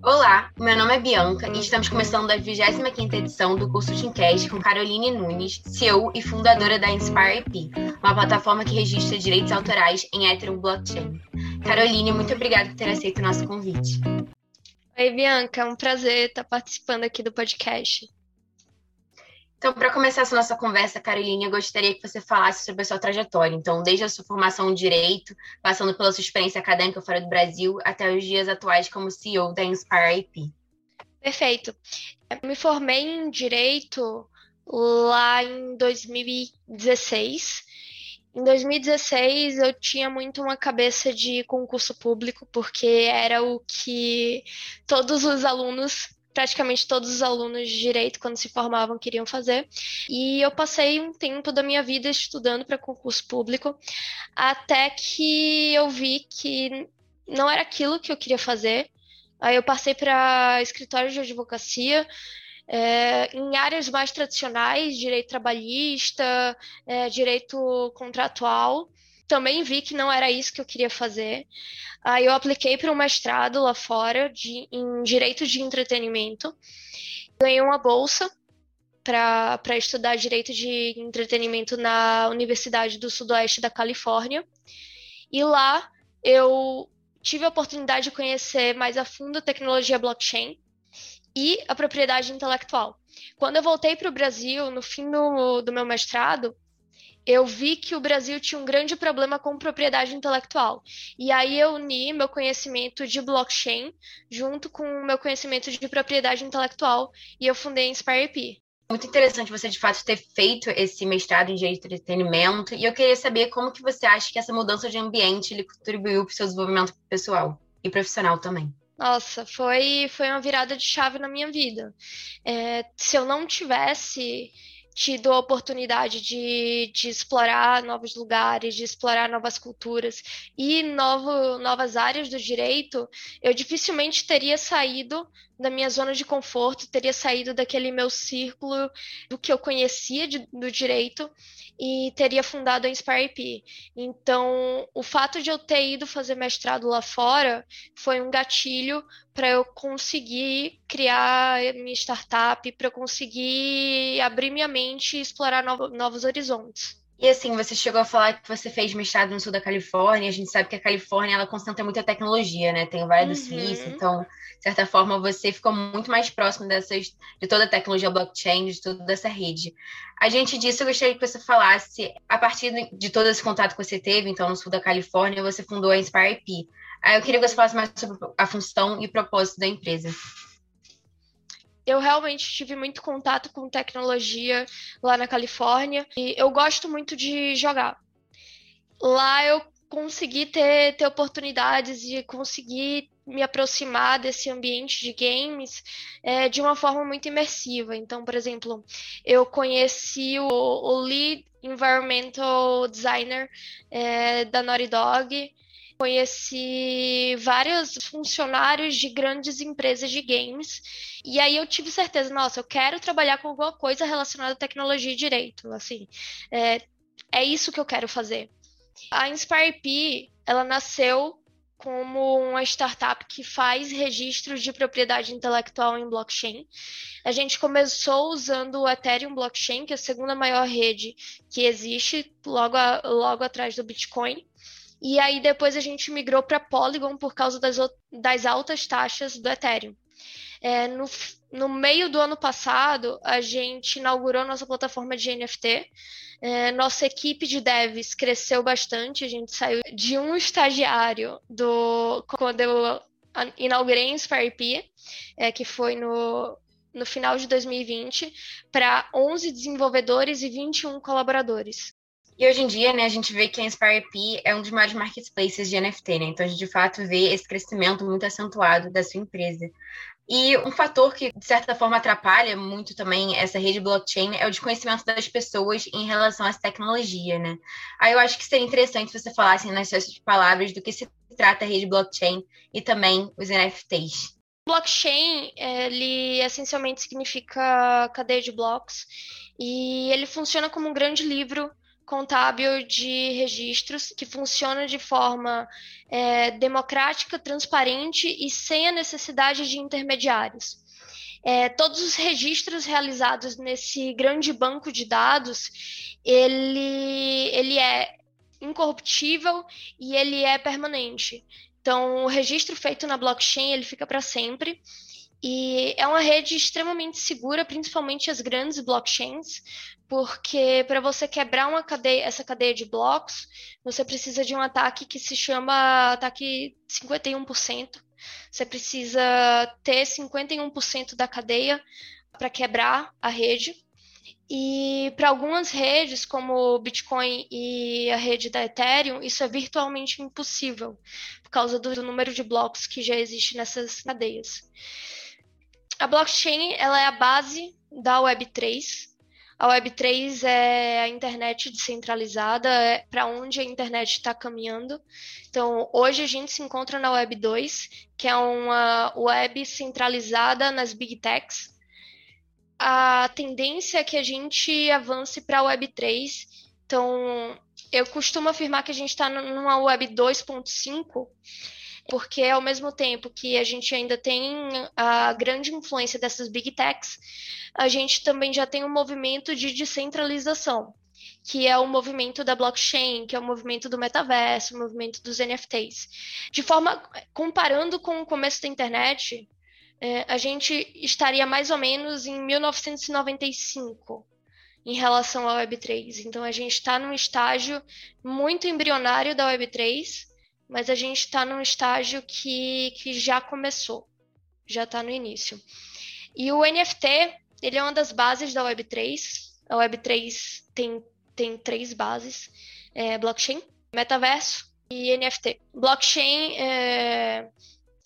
Olá, meu nome é Bianca e estamos começando a 25ª edição do curso Teamcast com Caroline Nunes, CEO e fundadora da Inspire IP, uma plataforma que registra direitos autorais em Ethereum Blockchain. Caroline, muito obrigada por ter aceito o nosso convite. Oi, Bianca, é um prazer estar participando aqui do podcast. Então, para começar essa nossa conversa, Caroline, eu gostaria que você falasse sobre a sua trajetória. Então, desde a sua formação em Direito, passando pela sua experiência acadêmica fora do Brasil, até os dias atuais como CEO da Inspire IP. Perfeito. Eu me formei em Direito lá em 2016. Em 2016, eu tinha muito uma cabeça de concurso público, porque era o que todos os alunos praticamente todos os alunos de direito, quando se formavam, queriam fazer. E eu passei um tempo da minha vida estudando para concurso público, até que eu vi que não era aquilo que eu queria fazer. Aí eu passei para escritório de advocacia, é, em áreas mais tradicionais, direito trabalhista, é, direito contratual. Também vi que não era isso que eu queria fazer. Aí eu apliquei para um mestrado lá fora de, em direito de entretenimento. Ganhei uma bolsa para estudar direito de entretenimento na Universidade do Sudoeste da Califórnia. E lá eu tive a oportunidade de conhecer mais a fundo a tecnologia blockchain e a propriedade intelectual. Quando eu voltei para o Brasil, no fim do, do meu mestrado, eu vi que o Brasil tinha um grande problema com propriedade intelectual. E aí eu uni meu conhecimento de blockchain junto com o meu conhecimento de propriedade intelectual e eu fundei a InspireP. Muito interessante você de fato ter feito esse mestrado em direito de entretenimento e eu queria saber como que você acha que essa mudança de ambiente ele contribuiu para o seu desenvolvimento pessoal e profissional também. Nossa, foi, foi uma virada de chave na minha vida. É, se eu não tivesse tido a oportunidade de, de explorar novos lugares, de explorar novas culturas e novo, novas áreas do direito, eu dificilmente teria saído da minha zona de conforto, teria saído daquele meu círculo do que eu conhecia de, do direito e teria fundado a Inspire IP. Então, o fato de eu ter ido fazer mestrado lá fora foi um gatilho para eu conseguir criar minha startup, para eu conseguir abrir minha mente e explorar novo, novos horizontes. E assim, você chegou a falar que você fez mestrado no sul da Califórnia. A gente sabe que a Califórnia ela concentra muita tecnologia, né? Tem o Vale uhum. do Silício, então, de certa forma, você ficou muito mais próximo dessas, de toda a tecnologia blockchain, de toda essa rede. A gente disso, eu gostaria que você falasse, a partir de todo esse contato que você teve, então, no sul da Califórnia, você fundou a Inspire IP. Aí eu queria que você falasse mais sobre a função e o propósito da empresa eu realmente tive muito contato com tecnologia lá na Califórnia e eu gosto muito de jogar. Lá eu consegui ter, ter oportunidades de conseguir me aproximar desse ambiente de games é, de uma forma muito imersiva. Então, por exemplo, eu conheci o, o lead environmental designer é, da Naughty Dog, conheci vários funcionários de grandes empresas de games. E aí eu tive certeza, nossa, eu quero trabalhar com alguma coisa relacionada à tecnologia e direito. Assim, é, é isso que eu quero fazer. A InspireP, ela nasceu como uma startup que faz registros de propriedade intelectual em blockchain. A gente começou usando o Ethereum Blockchain, que é a segunda maior rede que existe, logo, a, logo atrás do Bitcoin. E aí depois a gente migrou para Polygon por causa das, das altas taxas do Ethereum. É, no, no meio do ano passado, a gente inaugurou nossa plataforma de NFT. É, nossa equipe de devs cresceu bastante. A gente saiu de um estagiário do quando eu inaugurei em SparP, é, que foi no, no final de 2020, para 11 desenvolvedores e 21 colaboradores. E hoje em dia, né, a gente vê que a InspireP é um dos maiores marketplaces de NFT, né? Então a gente de fato vê esse crescimento muito acentuado da sua empresa. E um fator que, de certa forma, atrapalha muito também essa rede blockchain é o desconhecimento das pessoas em relação a essa tecnologia, né? Aí eu acho que seria interessante você falasse nas suas palavras do que se trata a rede blockchain e também os NFTs. Blockchain, ele essencialmente significa cadeia de blocos e ele funciona como um grande livro contábil de registros que funciona de forma é, democrática, transparente e sem a necessidade de intermediários. É, todos os registros realizados nesse grande banco de dados, ele, ele é incorruptível e ele é permanente. Então, o registro feito na blockchain, ele fica para sempre. E é uma rede extremamente segura, principalmente as grandes blockchains, porque para você quebrar uma cadeia, essa cadeia de blocos, você precisa de um ataque que se chama ataque 51%. Você precisa ter 51% da cadeia para quebrar a rede. E para algumas redes, como o Bitcoin e a rede da Ethereum, isso é virtualmente impossível, por causa do número de blocos que já existe nessas cadeias. A blockchain ela é a base da Web3. A Web3 é a internet descentralizada, é para onde a internet está caminhando. Então, hoje a gente se encontra na Web 2, que é uma web centralizada nas big techs, a tendência é que a gente avance para a Web 3. Então, eu costumo afirmar que a gente está numa Web 2.5, porque ao mesmo tempo que a gente ainda tem a grande influência dessas big techs, a gente também já tem um movimento de descentralização, que é o movimento da blockchain, que é o movimento do metaverso, o movimento dos NFTs. De forma comparando com o começo da internet, é, a gente estaria mais ou menos em 1995 em relação à Web3. Então, a gente está num estágio muito embrionário da Web3, mas a gente está num estágio que, que já começou, já está no início. E o NFT, ele é uma das bases da Web3. A Web3 tem, tem três bases, é, blockchain, metaverso e NFT. Blockchain é,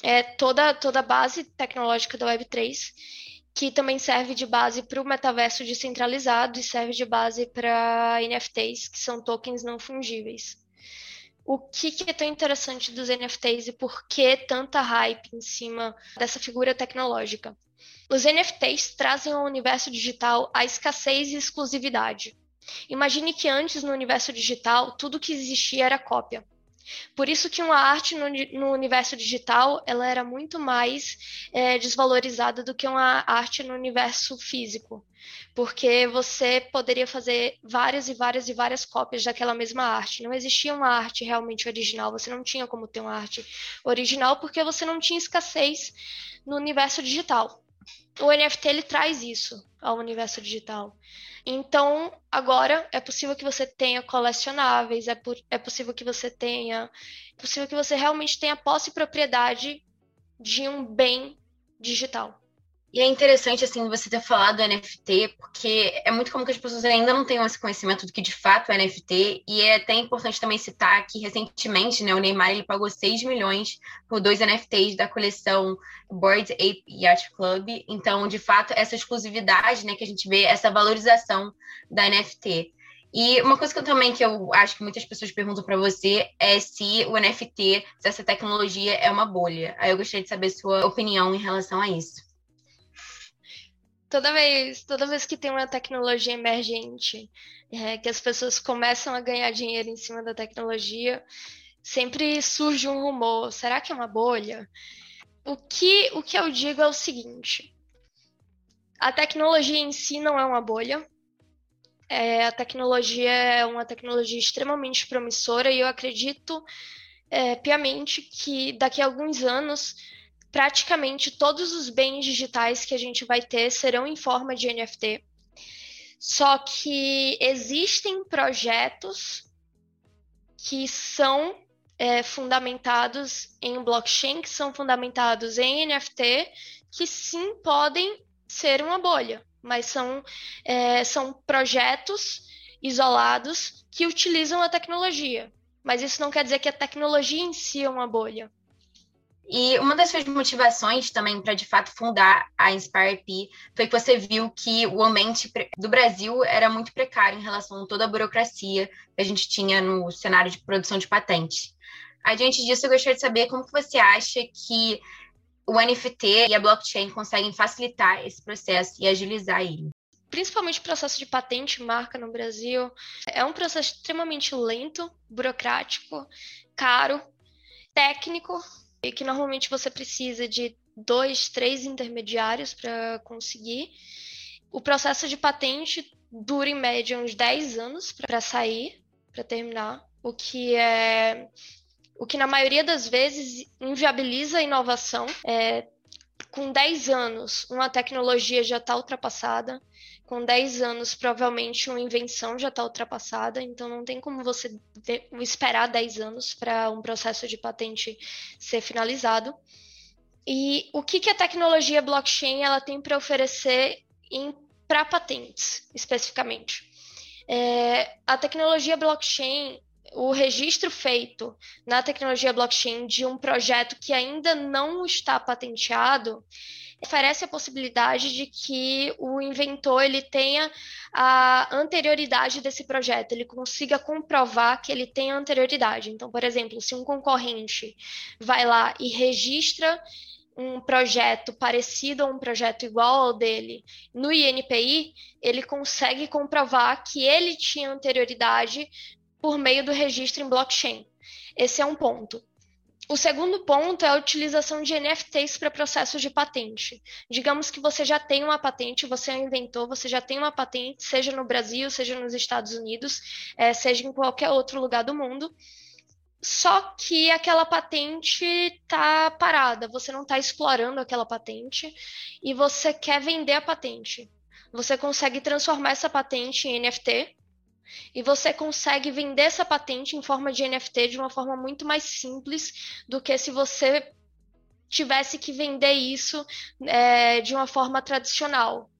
é toda, toda a base tecnológica da Web3, que também serve de base para o metaverso descentralizado e serve de base para NFTs, que são tokens não fungíveis. O que, que é tão interessante dos NFTs e por que tanta hype em cima dessa figura tecnológica? Os NFTs trazem ao universo digital a escassez e exclusividade. Imagine que antes no universo digital tudo que existia era cópia. Por isso que uma arte no, no universo digital ela era muito mais é, desvalorizada do que uma arte no universo físico, porque você poderia fazer várias e várias e várias cópias daquela mesma arte. Não existia uma arte realmente original. Você não tinha como ter uma arte original porque você não tinha escassez no universo digital. O NFT ele traz isso ao universo digital. Então, agora é possível que você tenha colecionáveis, é, por, é possível que você tenha. É possível que você realmente tenha posse e propriedade de um bem digital. E é interessante, assim, você ter falado do NFT, porque é muito comum que as pessoas ainda não tenham esse conhecimento do que de fato é NFT, e é até importante também citar que recentemente, né, o Neymar ele pagou 6 milhões por dois NFTs da coleção Board Ape Yacht Club, então, de fato, essa exclusividade, né, que a gente vê, essa valorização da NFT. E uma coisa que eu também que eu acho que muitas pessoas perguntam para você é se o NFT, se essa tecnologia é uma bolha. Aí eu gostaria de saber sua opinião em relação a isso toda vez, toda vez que tem uma tecnologia emergente, é, que as pessoas começam a ganhar dinheiro em cima da tecnologia, sempre surge um rumor: será que é uma bolha? O que, o que eu digo é o seguinte: a tecnologia em si não é uma bolha. É, a tecnologia é uma tecnologia extremamente promissora e eu acredito é, piamente que daqui a alguns anos praticamente todos os bens digitais que a gente vai ter serão em forma de NFT. Só que existem projetos que são é, fundamentados em blockchain, que são fundamentados em NFT, que sim podem ser uma bolha, mas são, é, são projetos isolados que utilizam a tecnologia. Mas isso não quer dizer que a tecnologia em si é uma bolha. E uma das suas motivações também para de fato fundar a Inspire P foi que você viu que o ambiente do Brasil era muito precário em relação a toda a burocracia que a gente tinha no cenário de produção de patentes. Adiante disso, eu gostaria de saber como que você acha que o NFT e a blockchain conseguem facilitar esse processo e agilizar ele. principalmente o processo de patente marca no Brasil, é um processo extremamente lento, burocrático, caro, técnico, e que normalmente você precisa de dois, três intermediários para conseguir. O processo de patente dura em média uns 10 anos para sair, para terminar, o que é o que na maioria das vezes inviabiliza a inovação. É, com 10 anos, uma tecnologia já está ultrapassada. Com 10 anos, provavelmente uma invenção já está ultrapassada. Então, não tem como você esperar 10 anos para um processo de patente ser finalizado. E o que, que a tecnologia blockchain ela tem para oferecer para patentes, especificamente? É, a tecnologia blockchain o registro feito na tecnologia blockchain de um projeto que ainda não está patenteado oferece a possibilidade de que o inventor ele tenha a anterioridade desse projeto, ele consiga comprovar que ele tem anterioridade. Então, por exemplo, se um concorrente vai lá e registra um projeto parecido a um projeto igual ao dele no INPI, ele consegue comprovar que ele tinha anterioridade por meio do registro em blockchain. Esse é um ponto. O segundo ponto é a utilização de NFTs para processos de patente. Digamos que você já tem uma patente, você um inventor, você já tem uma patente, seja no Brasil, seja nos Estados Unidos, é, seja em qualquer outro lugar do mundo. Só que aquela patente está parada, você não está explorando aquela patente e você quer vender a patente. Você consegue transformar essa patente em NFT, e você consegue vender essa patente em forma de NFT de uma forma muito mais simples do que se você tivesse que vender isso é, de uma forma tradicional.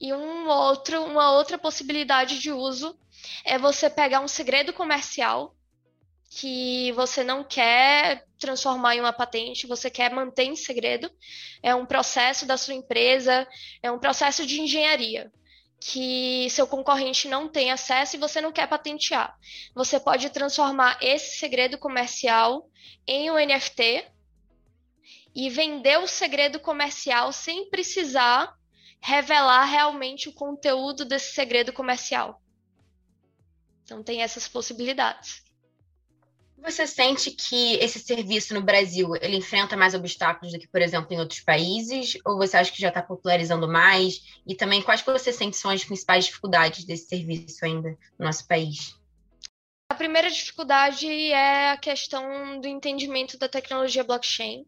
E um outro, uma outra possibilidade de uso é você pegar um segredo comercial que você não quer transformar em uma patente, você quer manter em segredo. É um processo da sua empresa, é um processo de engenharia que seu concorrente não tem acesso e você não quer patentear. Você pode transformar esse segredo comercial em um NFT e vender o segredo comercial sem precisar revelar realmente o conteúdo desse segredo comercial. Então tem essas possibilidades. Você sente que esse serviço no Brasil ele enfrenta mais obstáculos do que, por exemplo, em outros países? Ou você acha que já está popularizando mais? E também quais que você sente são as principais dificuldades desse serviço ainda no nosso país? A primeira dificuldade é a questão do entendimento da tecnologia blockchain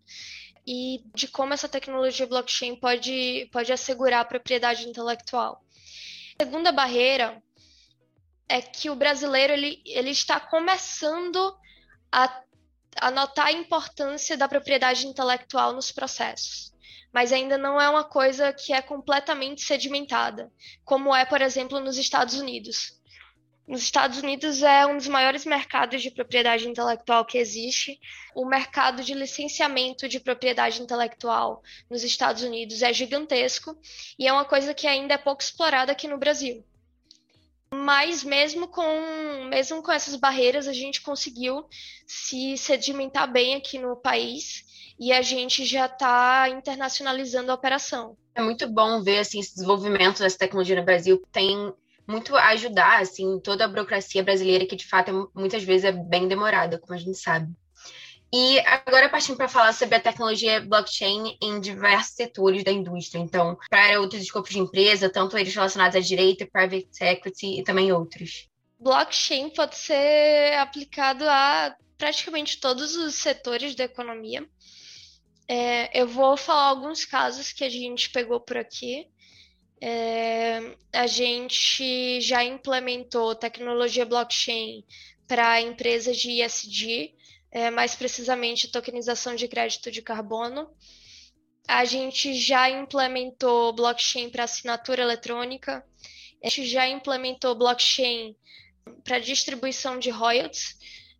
e de como essa tecnologia blockchain pode, pode assegurar a propriedade intelectual. A segunda barreira é que o brasileiro ele, ele está começando a, notar a importância da propriedade intelectual nos processos, mas ainda não é uma coisa que é completamente sedimentada, como é, por exemplo, nos Estados Unidos. Nos Estados Unidos é um dos maiores mercados de propriedade intelectual que existe. O mercado de licenciamento de propriedade intelectual nos Estados Unidos é gigantesco e é uma coisa que ainda é pouco explorada aqui no Brasil. Mas mesmo com, mesmo com essas barreiras, a gente conseguiu se sedimentar bem aqui no país e a gente já está internacionalizando a operação. É muito bom ver assim, esse desenvolvimento dessa tecnologia no Brasil. Tem muito a ajudar assim, toda a burocracia brasileira, que de fato é, muitas vezes é bem demorada, como a gente sabe. E agora partindo para falar sobre a tecnologia blockchain em diversos setores da indústria. Então, para outros escopos de empresa, tanto eles relacionados a direito, private equity e também outros. Blockchain pode ser aplicado a praticamente todos os setores da economia. É, eu vou falar alguns casos que a gente pegou por aqui. É, a gente já implementou tecnologia blockchain para empresas de ESG, é, mais precisamente tokenização de crédito de carbono. A gente já implementou blockchain para assinatura eletrônica, a gente já implementou blockchain para distribuição de royalties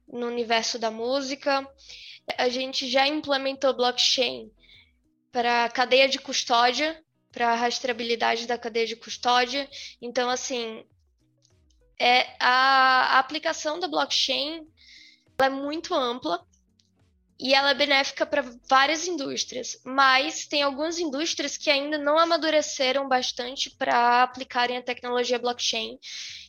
no universo da música, a gente já implementou blockchain para cadeia de custódia, para a rastreabilidade da cadeia de custódia. Então, assim, é, a, a aplicação da blockchain é muito ampla e ela é benéfica para várias indústrias, mas tem algumas indústrias que ainda não amadureceram bastante para aplicarem a tecnologia blockchain.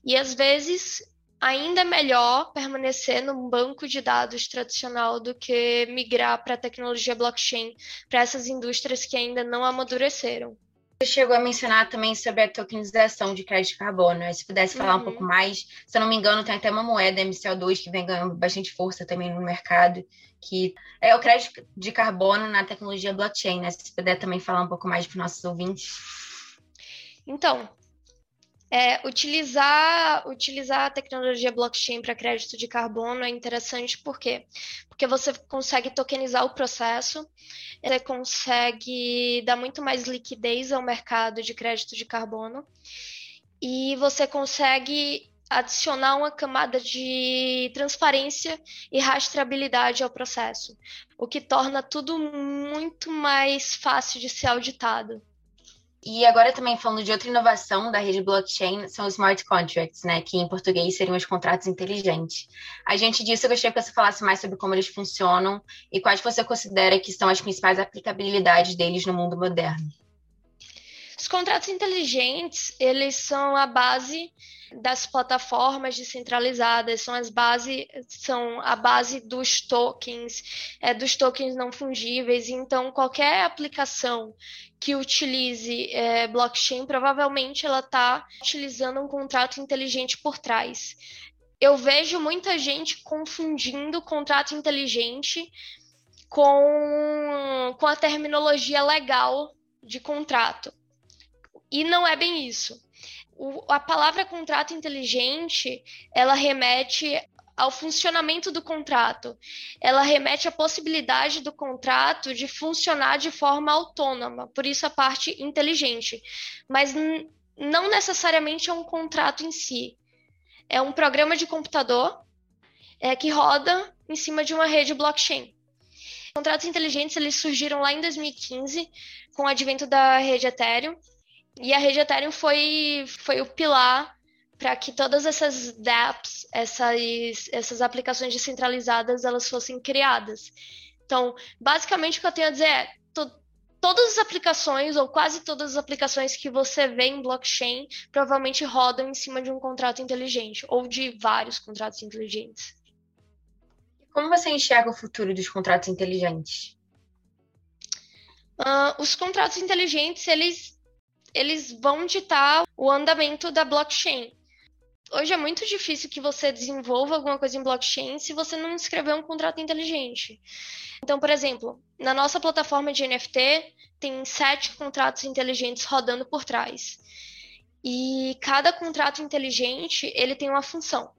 E às vezes ainda é melhor permanecer num banco de dados tradicional do que migrar para a tecnologia blockchain para essas indústrias que ainda não amadureceram. Você chegou a mencionar também sobre a tokenização de crédito de carbono. Né? Se pudesse falar uhum. um pouco mais, se eu não me engano, tem até uma moeda MCO2 que vem ganhando bastante força também no mercado, que é o crédito de carbono na tecnologia blockchain, né? Se puder também falar um pouco mais para os nossos ouvintes. Então, é, utilizar, utilizar a tecnologia blockchain para crédito de carbono é interessante por quê? Porque você consegue tokenizar o processo, você consegue dar muito mais liquidez ao mercado de crédito de carbono e você consegue adicionar uma camada de transparência e rastreabilidade ao processo, o que torna tudo muito mais fácil de ser auditado. E agora também falando de outra inovação da rede blockchain, são os smart contracts, né, que em português seriam os contratos inteligentes. A gente disso, eu gostaria que você falasse mais sobre como eles funcionam e quais você considera que são as principais aplicabilidades deles no mundo moderno. Os contratos inteligentes, eles são a base das plataformas descentralizadas, são as base, são a base dos tokens, é, dos tokens não fungíveis. Então, qualquer aplicação que utilize é, blockchain, provavelmente ela está utilizando um contrato inteligente por trás. Eu vejo muita gente confundindo contrato inteligente com, com a terminologia legal de contrato. E não é bem isso. O, a palavra contrato inteligente, ela remete ao funcionamento do contrato. Ela remete à possibilidade do contrato de funcionar de forma autônoma, por isso a parte inteligente. Mas não necessariamente é um contrato em si. É um programa de computador é, que roda em cima de uma rede blockchain. Contratos inteligentes eles surgiram lá em 2015 com o advento da rede Ethereum e a rede Ethereum foi, foi o pilar para que todas essas dApps, essas, essas aplicações descentralizadas, elas fossem criadas. Então, basicamente o que eu tenho a dizer é, to, todas as aplicações, ou quase todas as aplicações que você vê em blockchain, provavelmente rodam em cima de um contrato inteligente, ou de vários contratos inteligentes. Como você enxerga o futuro dos contratos inteligentes? Uh, os contratos inteligentes, eles eles vão ditar o andamento da blockchain. Hoje é muito difícil que você desenvolva alguma coisa em blockchain se você não escrever um contrato inteligente. Então, por exemplo, na nossa plataforma de NFT, tem sete contratos inteligentes rodando por trás. E cada contrato inteligente, ele tem uma função.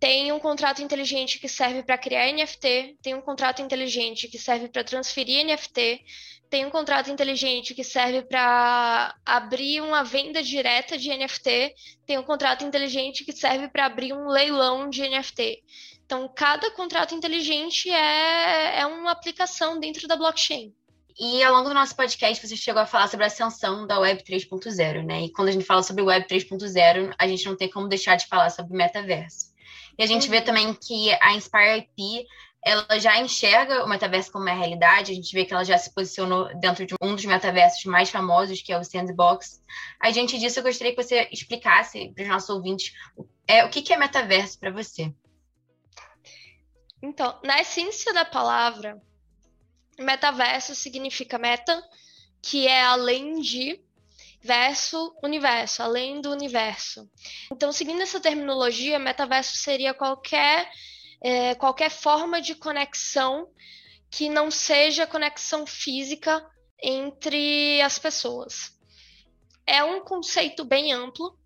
Tem um contrato inteligente que serve para criar NFT, tem um contrato inteligente que serve para transferir NFT, tem um contrato inteligente que serve para abrir uma venda direta de NFT, tem um contrato inteligente que serve para abrir um leilão de NFT. Então, cada contrato inteligente é, é uma aplicação dentro da blockchain. E ao longo do nosso podcast, você chegou a falar sobre a ascensão da Web 3.0, né? E quando a gente fala sobre Web 3.0, a gente não tem como deixar de falar sobre metaverso. E a gente uhum. vê também que a Inspire IP ela já enxerga o metaverso como uma realidade, a gente vê que ela já se posicionou dentro de um dos metaversos mais famosos, que é o Sandbox. A gente disso, eu gostaria que você explicasse para os nossos ouvintes é, o que, que é metaverso para você. Então, na essência da palavra, metaverso significa meta, que é além de, verso, universo, além do universo. Então, seguindo essa terminologia, metaverso seria qualquer é, qualquer forma de conexão que não seja conexão física entre as pessoas. É um conceito bem amplo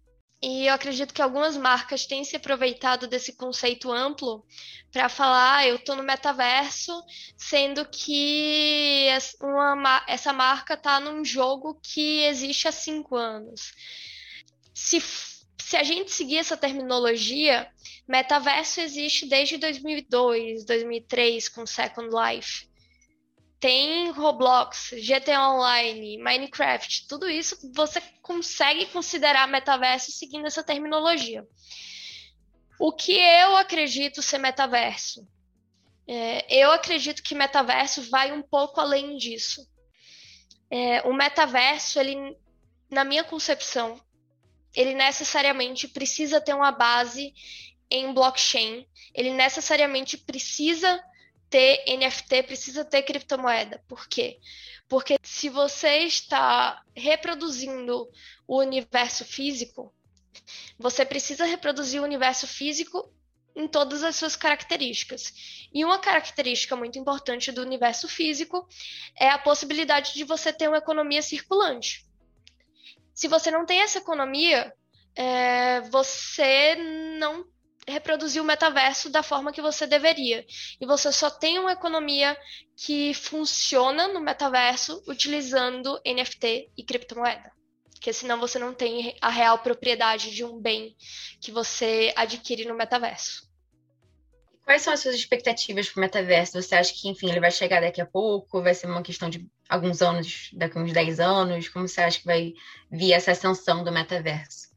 e eu acredito que algumas marcas têm se aproveitado desse conceito amplo para falar, ah, eu estou no metaverso, sendo que uma, essa marca está num jogo que existe há cinco anos. Se se a gente seguir essa terminologia, metaverso existe desde 2002, 2003 com Second Life. Tem Roblox, GTA Online, Minecraft, tudo isso você consegue considerar metaverso seguindo essa terminologia. O que eu acredito ser metaverso? É, eu acredito que metaverso vai um pouco além disso. É, o metaverso, ele, na minha concepção, ele necessariamente precisa ter uma base em blockchain, ele necessariamente precisa ter NFT, precisa ter criptomoeda. Por quê? Porque se você está reproduzindo o universo físico, você precisa reproduzir o universo físico em todas as suas características. E uma característica muito importante do universo físico é a possibilidade de você ter uma economia circulante. Se você não tem essa economia, é, você não reproduzir o metaverso da forma que você deveria. E você só tem uma economia que funciona no metaverso utilizando NFT e criptomoeda. Porque senão você não tem a real propriedade de um bem que você adquire no metaverso. Quais são as suas expectativas para o metaverso? Você acha que, enfim, ele vai chegar daqui a pouco? Vai ser uma questão de alguns anos, daqui a uns 10 anos? Como você acha que vai vir essa ascensão do metaverso?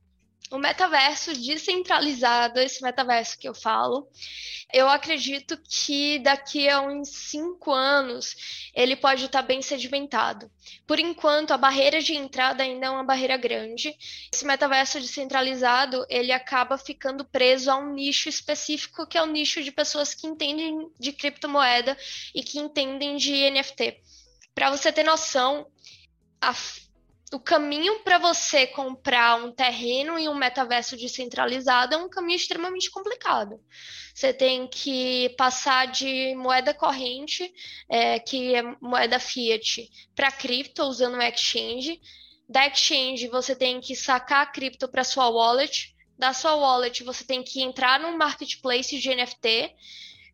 O metaverso descentralizado, esse metaverso que eu falo, eu acredito que daqui a uns cinco anos ele pode estar bem sedimentado. Por enquanto, a barreira de entrada ainda é uma barreira grande. Esse metaverso descentralizado ele acaba ficando preso a um nicho específico, que é o nicho de pessoas que entendem de criptomoeda e que entendem de NFT. Para você ter noção, a o caminho para você comprar um terreno em um metaverso descentralizado é um caminho extremamente complicado. Você tem que passar de moeda corrente, é, que é moeda fiat, para cripto usando o exchange. Da exchange você tem que sacar a cripto para sua wallet. Da sua wallet você tem que entrar num marketplace de NFT.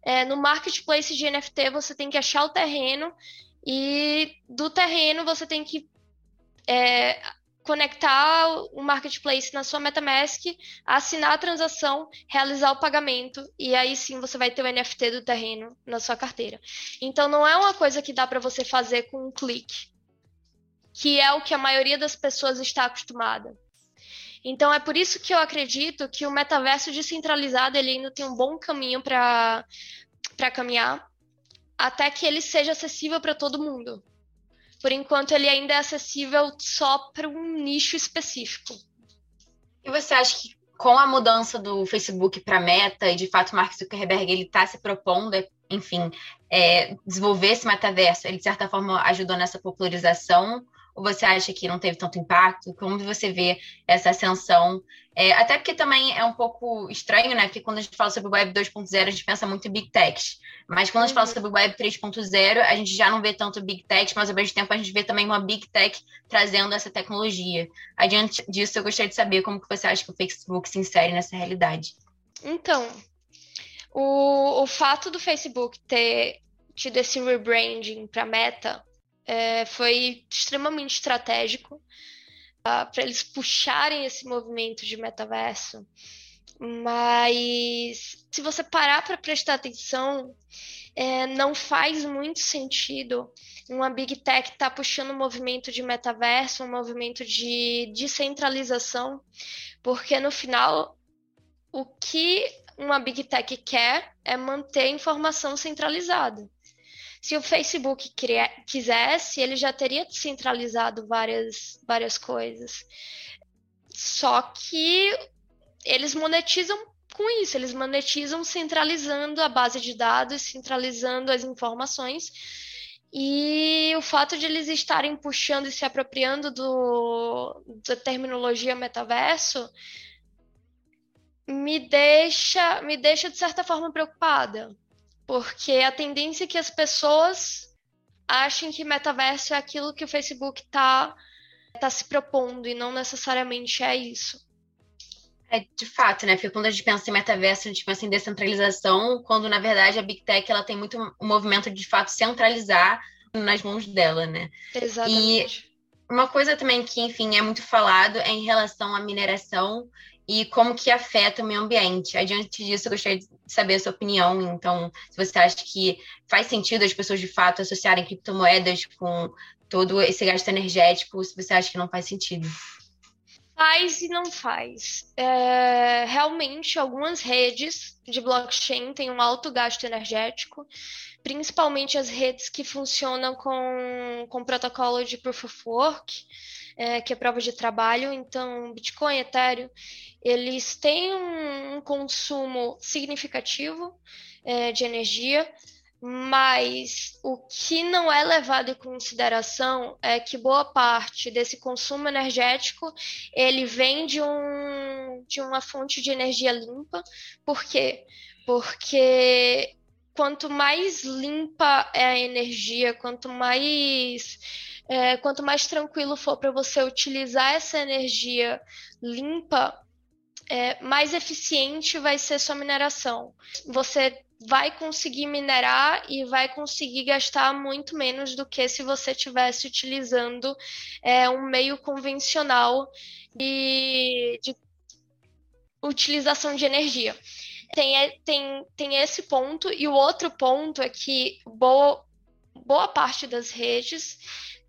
É, no marketplace de NFT você tem que achar o terreno e do terreno você tem que é, conectar o marketplace na sua MetaMask, assinar a transação, realizar o pagamento e aí sim você vai ter o NFT do terreno na sua carteira. Então não é uma coisa que dá para você fazer com um clique, que é o que a maioria das pessoas está acostumada. Então é por isso que eu acredito que o metaverso descentralizado ele ainda tem um bom caminho para para caminhar até que ele seja acessível para todo mundo. Por enquanto, ele ainda é acessível só para um nicho específico. E você acha que com a mudança do Facebook para Meta e de fato Mark Zuckerberg ele está se propondo, enfim, é, desenvolver esse metaverso, ele de certa forma ajudou nessa popularização ou você acha que não teve tanto impacto? Como você vê essa ascensão? É, até porque também é um pouco estranho, né? Porque quando a gente fala sobre Web 2.0, a gente pensa muito em Big Techs. Mas quando a gente fala uhum. sobre Web 3.0, a gente já não vê tanto Big Techs, mas ao mesmo tempo a gente vê também uma Big Tech trazendo essa tecnologia. Adiante disso, eu gostaria de saber como que você acha que o Facebook se insere nessa realidade. Então, o, o fato do Facebook ter tido esse rebranding para Meta é, foi extremamente estratégico ah, para eles puxarem esse movimento de metaverso. Mas se você parar para prestar atenção, é, não faz muito sentido uma big tech estar tá puxando um movimento de metaverso, um movimento de descentralização, porque no final o que uma big tech quer é manter a informação centralizada. Se o Facebook quisesse, ele já teria centralizado várias, várias coisas. Só que eles monetizam com isso, eles monetizam centralizando a base de dados, centralizando as informações. E o fato de eles estarem puxando e se apropriando do, da terminologia metaverso me deixa, me deixa de certa forma preocupada, porque a tendência é que as pessoas achem que metaverso é aquilo que o Facebook está tá se propondo e não necessariamente é isso. É, de fato, né? Porque quando a gente pensa em metaverso, a gente pensa em descentralização, quando na verdade a Big Tech ela tem muito um movimento de, de fato centralizar nas mãos dela, né? Exatamente. E uma coisa também que, enfim, é muito falado é em relação à mineração e como que afeta o meio ambiente. Adiante disso, eu gostaria de saber a sua opinião. Então, se você acha que faz sentido as pessoas de fato associarem criptomoedas com todo esse gasto energético, se você acha que não faz sentido. Faz e não faz. É, realmente, algumas redes de blockchain têm um alto gasto energético, principalmente as redes que funcionam com, com protocolo de Proof of Work, é, que é prova de trabalho. Então, Bitcoin, Ethereum, eles têm um, um consumo significativo é, de energia, mas o que não é levado em consideração é que boa parte desse consumo energético ele vem de, um, de uma fonte de energia limpa. Por quê? Porque quanto mais limpa é a energia, quanto mais é, quanto mais tranquilo for para você utilizar essa energia limpa, é, mais eficiente vai ser sua mineração. Você vai conseguir minerar e vai conseguir gastar muito menos do que se você estivesse utilizando é, um meio convencional de, de utilização de energia. Tem, tem, tem esse ponto, e o outro ponto é que boa, boa parte das redes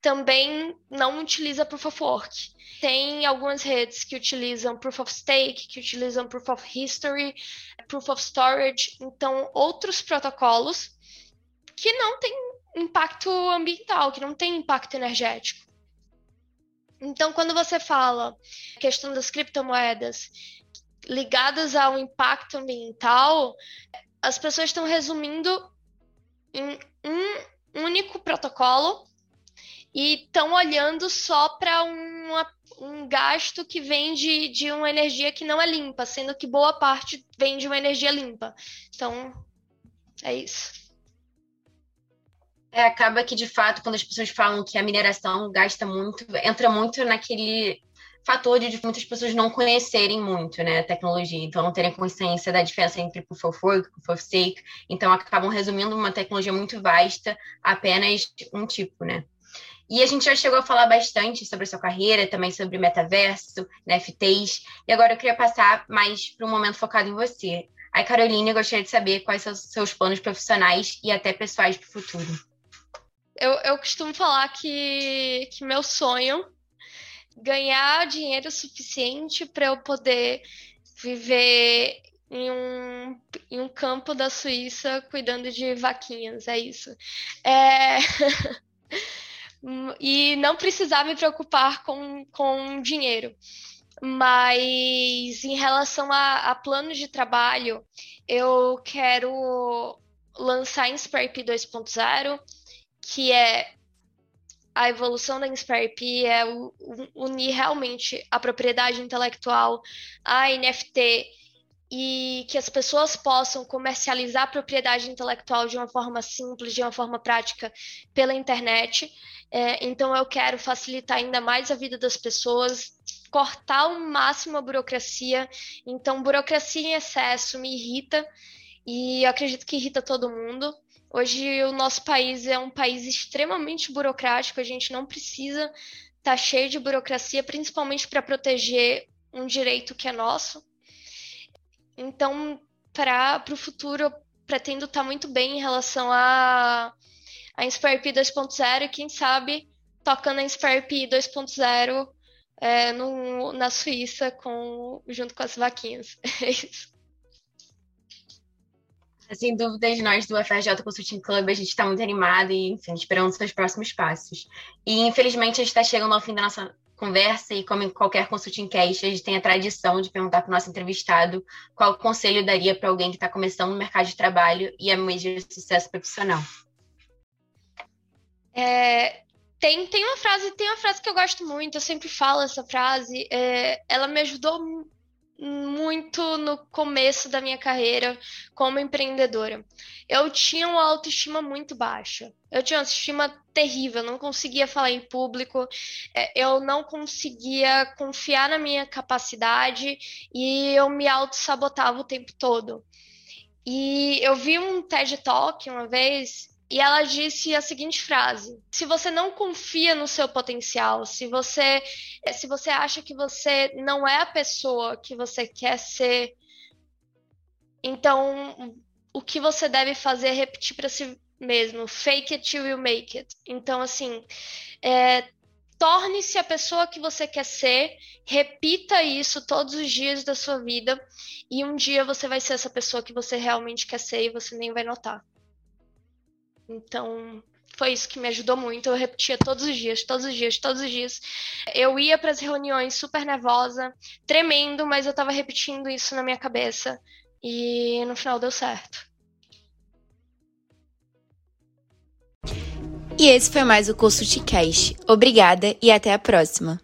também não utiliza Proof of Work. Tem algumas redes que utilizam Proof of Stake, que utilizam Proof of History, Proof of Storage, então outros protocolos que não têm impacto ambiental, que não têm impacto energético. Então, quando você fala questão das criptomoedas ligadas ao impacto ambiental, as pessoas estão resumindo em um único protocolo e estão olhando só para um gasto que vem de, de uma energia que não é limpa, sendo que boa parte vem de uma energia limpa. Então, é isso. É, acaba que, de fato, quando as pessoas falam que a mineração gasta muito, entra muito naquele fator de muitas pessoas não conhecerem muito né, a tecnologia, então não terem consciência da diferença entre Proof of Work e Proof of Stake, então acabam resumindo uma tecnologia muito vasta a apenas um tipo, né? E a gente já chegou a falar bastante sobre a sua carreira, também sobre metaverso, NFTs. E agora eu queria passar mais para um momento focado em você. Aí, Carolina, eu gostaria de saber quais são os seus planos profissionais e até pessoais para o futuro. Eu, eu costumo falar que, que meu sonho ganhar dinheiro suficiente para eu poder viver em um, em um campo da Suíça cuidando de vaquinhas, é isso. É... e não precisar me preocupar com, com dinheiro. Mas em relação a, a planos de trabalho, eu quero lançar Inspire 2.0, que é a evolução da Inspire é unir realmente a propriedade intelectual, a NFT e que as pessoas possam comercializar a propriedade intelectual de uma forma simples, de uma forma prática pela internet. É, então, eu quero facilitar ainda mais a vida das pessoas, cortar ao máximo a burocracia. Então, burocracia em excesso me irrita e acredito que irrita todo mundo. Hoje, o nosso país é um país extremamente burocrático, a gente não precisa estar tá cheio de burocracia, principalmente para proteger um direito que é nosso. Então, para o futuro, eu pretendo estar tá muito bem em relação a, a Inspire P 2.0 e, quem sabe, tocando a Inspire P 2.0 é, na Suíça com, junto com as vaquinhas. É isso. Sem dúvidas, nós do FRJ Consulting Club, a gente está muito animado e, enfim, esperando seus próximos passos. E, infelizmente, a gente está chegando ao fim da nossa conversa e, como em qualquer consulting cast, a gente tem a tradição de perguntar para o nosso entrevistado qual conselho daria para alguém que está começando no mercado de trabalho e é meio de sucesso profissional. É, tem, tem uma frase, tem uma frase que eu gosto muito, eu sempre falo essa frase. É, ela me ajudou muito no começo da minha carreira como empreendedora. Eu tinha uma autoestima muito baixa. Eu tinha uma autoestima terrível, não conseguia falar em público, é, eu não conseguia confiar na minha capacidade e eu me auto-sabotava o tempo todo. E eu vi um TED Talk uma vez e ela disse a seguinte frase: se você não confia no seu potencial, se você se você acha que você não é a pessoa que você quer ser, então o que você deve fazer é repetir para si mesmo, fake it till you make it. Então assim, é, torne-se a pessoa que você quer ser, repita isso todos os dias da sua vida e um dia você vai ser essa pessoa que você realmente quer ser e você nem vai notar. Então, foi isso que me ajudou muito. Eu repetia todos os dias, todos os dias, todos os dias. Eu ia para as reuniões super nervosa, tremendo, mas eu estava repetindo isso na minha cabeça e no final deu certo. E esse foi mais o curso Ticast. Obrigada e até a próxima.